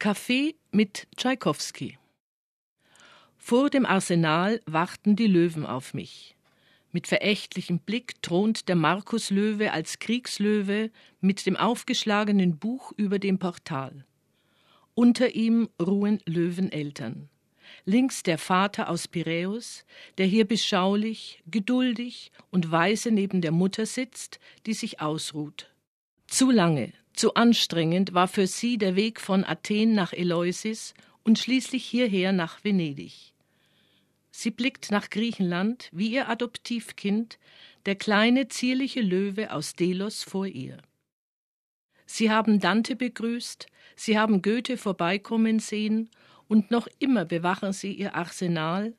Kaffee mit Tschaikowski. Vor dem Arsenal warten die Löwen auf mich. Mit verächtlichem Blick thront der Markuslöwe als Kriegslöwe mit dem aufgeschlagenen Buch über dem Portal. Unter ihm ruhen Löweneltern. Links der Vater aus Piräus, der hier beschaulich, geduldig und weise neben der Mutter sitzt, die sich ausruht. Zu lange, zu anstrengend war für sie der Weg von Athen nach Eleusis und schließlich hierher nach Venedig. Sie blickt nach Griechenland wie ihr Adoptivkind, der kleine zierliche Löwe aus Delos vor ihr. Sie haben Dante begrüßt, sie haben Goethe vorbeikommen sehen, und noch immer bewachen sie ihr Arsenal,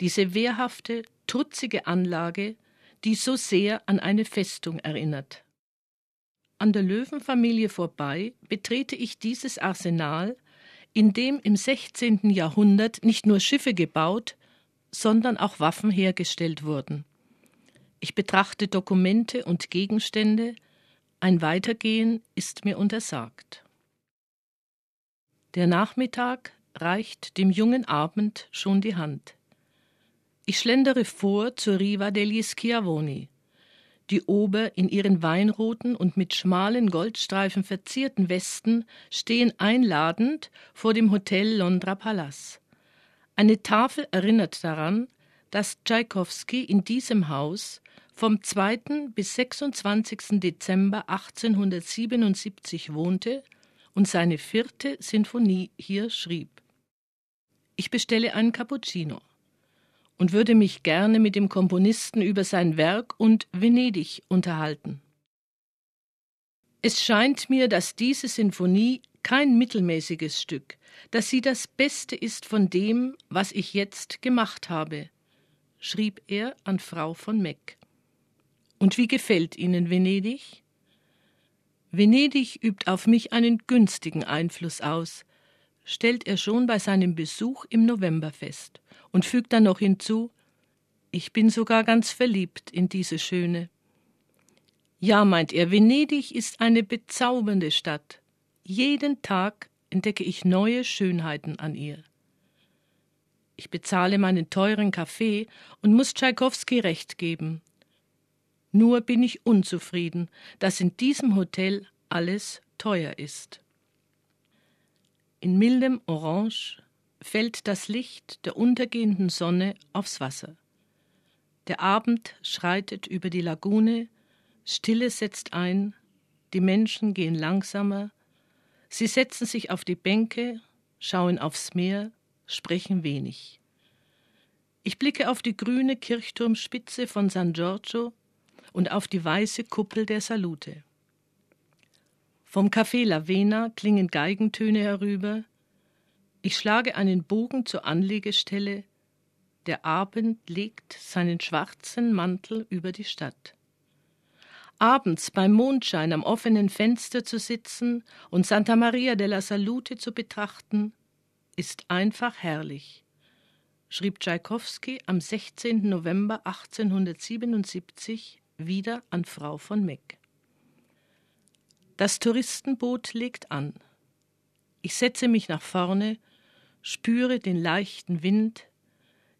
diese wehrhafte, trutzige Anlage, die so sehr an eine Festung erinnert. An der Löwenfamilie vorbei betrete ich dieses Arsenal, in dem im 16. Jahrhundert nicht nur Schiffe gebaut, sondern auch Waffen hergestellt wurden. Ich betrachte Dokumente und Gegenstände, ein Weitergehen ist mir untersagt. Der Nachmittag reicht dem jungen Abend schon die Hand. Ich schlendere vor zur Riva degli Schiavoni, die Ober in ihren weinroten und mit schmalen Goldstreifen verzierten Westen stehen einladend vor dem Hotel Londra Palace. Eine Tafel erinnert daran, dass Tschaikowski in diesem Haus vom 2. bis 26. Dezember 1877 wohnte und seine vierte Sinfonie hier schrieb. Ich bestelle einen Cappuccino und würde mich gerne mit dem Komponisten über sein Werk und Venedig unterhalten. Es scheint mir, dass diese Sinfonie kein mittelmäßiges Stück, dass sie das Beste ist von dem, was ich jetzt gemacht habe, schrieb er an Frau von Meck. Und wie gefällt Ihnen Venedig? Venedig übt auf mich einen günstigen Einfluss aus, stellt er schon bei seinem Besuch im November fest und fügt dann noch hinzu Ich bin sogar ganz verliebt in diese Schöne. Ja, meint er, Venedig ist eine bezaubernde Stadt. Jeden Tag entdecke ich neue Schönheiten an ihr. Ich bezahle meinen teuren Kaffee und muss Tschaikowski recht geben. Nur bin ich unzufrieden, dass in diesem Hotel alles teuer ist. In mildem Orange fällt das Licht der untergehenden Sonne aufs Wasser. Der Abend schreitet über die Lagune, Stille setzt ein, die Menschen gehen langsamer, sie setzen sich auf die Bänke, schauen aufs Meer, sprechen wenig. Ich blicke auf die grüne Kirchturmspitze von San Giorgio und auf die weiße Kuppel der Salute. Vom Café Lavena klingen Geigentöne herüber. Ich schlage einen Bogen zur Anlegestelle. Der Abend legt seinen schwarzen Mantel über die Stadt. Abends beim Mondschein am offenen Fenster zu sitzen und Santa Maria della Salute zu betrachten, ist einfach herrlich, schrieb Tschaikowski am 16. November 1877 wieder an Frau von Meck. Das Touristenboot legt an. Ich setze mich nach vorne, spüre den leichten Wind.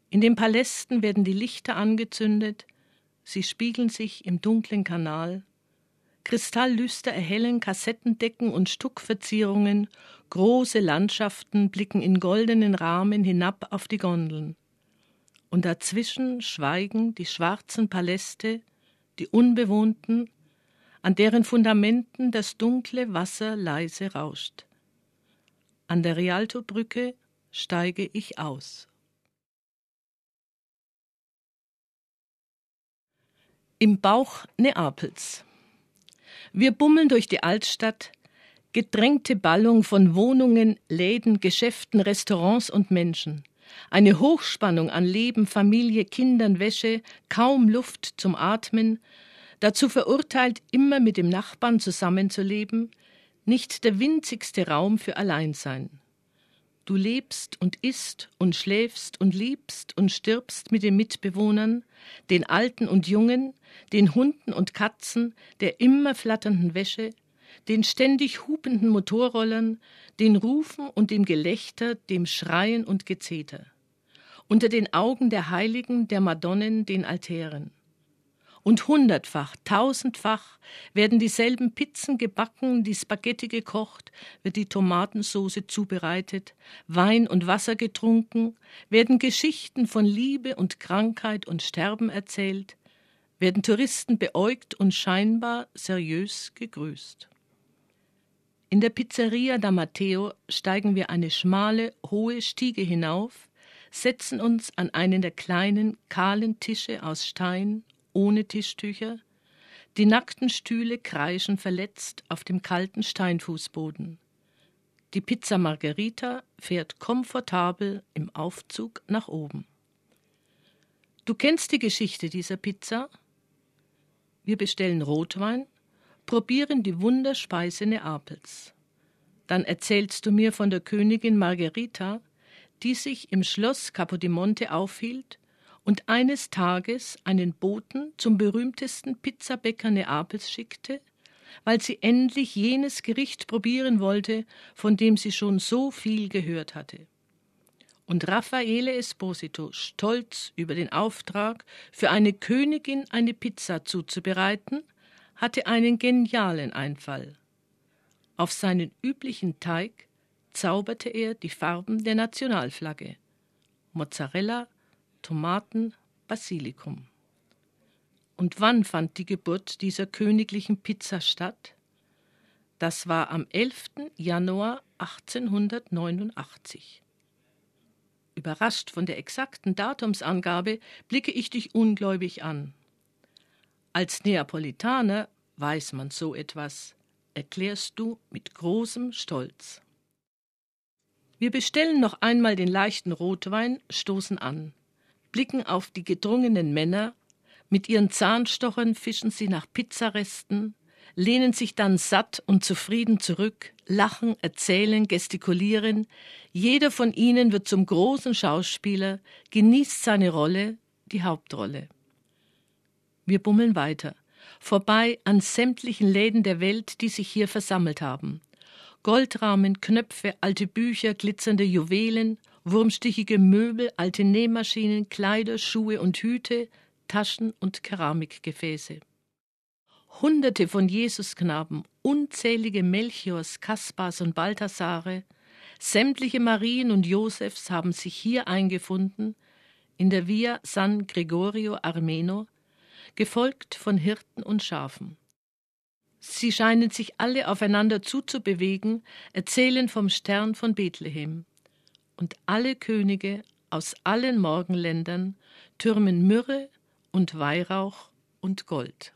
In den Palästen werden die Lichter angezündet, sie spiegeln sich im dunklen Kanal. Kristalllüster erhellen Kassettendecken und Stuckverzierungen, große Landschaften blicken in goldenen Rahmen hinab auf die Gondeln. Und dazwischen schweigen die schwarzen Paläste, die unbewohnten, an deren Fundamenten das dunkle Wasser leise rauscht. An der Rialto-Brücke steige ich aus. Im Bauch Neapels. Wir bummeln durch die Altstadt, gedrängte Ballung von Wohnungen, Läden, Geschäften, Restaurants und Menschen. Eine Hochspannung an Leben, Familie, Kindern, Wäsche, kaum Luft zum Atmen, dazu verurteilt, immer mit dem Nachbarn zusammenzuleben, nicht der winzigste Raum für Alleinsein. Du lebst und isst und schläfst und liebst und stirbst mit den Mitbewohnern, den Alten und Jungen, den Hunden und Katzen, der immer flatternden Wäsche, den ständig hupenden Motorrollern, den Rufen und dem Gelächter, dem Schreien und Gezeter. Unter den Augen der Heiligen, der Madonnen, den Altären. Und hundertfach, tausendfach werden dieselben Pizzen gebacken, die Spaghetti gekocht, wird die Tomatensoße zubereitet, Wein und Wasser getrunken, werden Geschichten von Liebe und Krankheit und Sterben erzählt, werden Touristen beäugt und scheinbar seriös gegrüßt. In der Pizzeria da Matteo steigen wir eine schmale, hohe Stiege hinauf, setzen uns an einen der kleinen, kahlen Tische aus Stein ohne Tischtücher, die nackten Stühle kreischen verletzt auf dem kalten Steinfußboden. Die Pizza Margherita fährt komfortabel im Aufzug nach oben. Du kennst die Geschichte dieser Pizza? Wir bestellen Rotwein, probieren die Wunderspeise Neapels. Dann erzählst du mir von der Königin Margherita, die sich im Schloss Capodimonte aufhielt und eines Tages einen Boten zum berühmtesten Pizzabäcker Neapels schickte, weil sie endlich jenes Gericht probieren wollte, von dem sie schon so viel gehört hatte. Und Raffaele Esposito, stolz über den Auftrag, für eine Königin eine Pizza zuzubereiten, hatte einen genialen Einfall. Auf seinen üblichen Teig zauberte er die Farben der Nationalflagge Mozzarella, Tomaten, Basilikum. Und wann fand die Geburt dieser königlichen Pizza statt? Das war am 11. Januar 1889. Überrascht von der exakten Datumsangabe blicke ich dich ungläubig an. Als Neapolitaner weiß man so etwas, erklärst du mit großem Stolz. Wir bestellen noch einmal den leichten Rotwein, stoßen an blicken auf die gedrungenen Männer, mit ihren Zahnstochern fischen sie nach Pizzaresten, lehnen sich dann satt und zufrieden zurück, lachen, erzählen, gestikulieren, jeder von ihnen wird zum großen Schauspieler, genießt seine Rolle, die Hauptrolle. Wir bummeln weiter, vorbei an sämtlichen Läden der Welt, die sich hier versammelt haben. Goldrahmen, Knöpfe, alte Bücher, glitzernde Juwelen, wurmstichige Möbel, alte Nähmaschinen, Kleider, Schuhe und Hüte, Taschen und Keramikgefäße. Hunderte von Jesusknaben, unzählige Melchiors, Kaspars und Balthasare, sämtliche Marien und Josefs haben sich hier eingefunden, in der Via San Gregorio Armeno, gefolgt von Hirten und Schafen. Sie scheinen sich alle aufeinander zuzubewegen, erzählen vom Stern von Bethlehem und alle Könige aus allen Morgenländern türmen Myrrhe und Weihrauch und Gold.